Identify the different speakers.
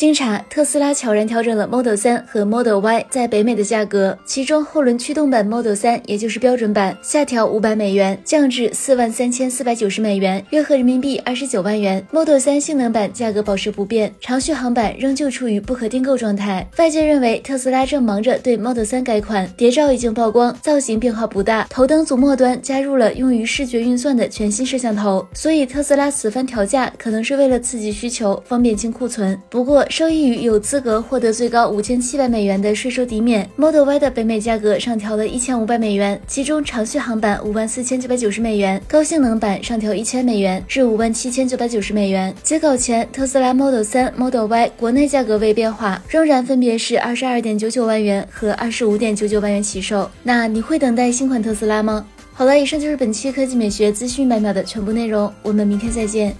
Speaker 1: 经查，特斯拉悄然调整了 Model 3和 Model Y 在北美的价格，其中后轮驱动版 Model 3，也就是标准版，下调五百美元，降至四万三千四百九十美元，约合人民币二十九万元。Model 3性能版价格保持不变，长续航版仍旧处于不可订购状态。外界认为特斯拉正忙着对 Model 3改款，谍照已经曝光，造型变化不大，头灯组末端加入了用于视觉运算的全新摄像头，所以特斯拉此番调价可能是为了刺激需求，方便清库存。不过，受益于有资格获得最高五千七百美元的税收抵免，Model Y 的北美价格上调了一千五百美元，其中长续航版五万四千九百九十美元，高性能版上调一千美元至五万七千九百九十美元。截稿前，特斯拉 Model 3、Model Y 国内价格未变化，仍然分别是二十二点九九万元和二十五点九九万元起售。那你会等待新款特斯拉吗？好了，以上就是本期科技美学资讯百秒的全部内容，我们明天再见。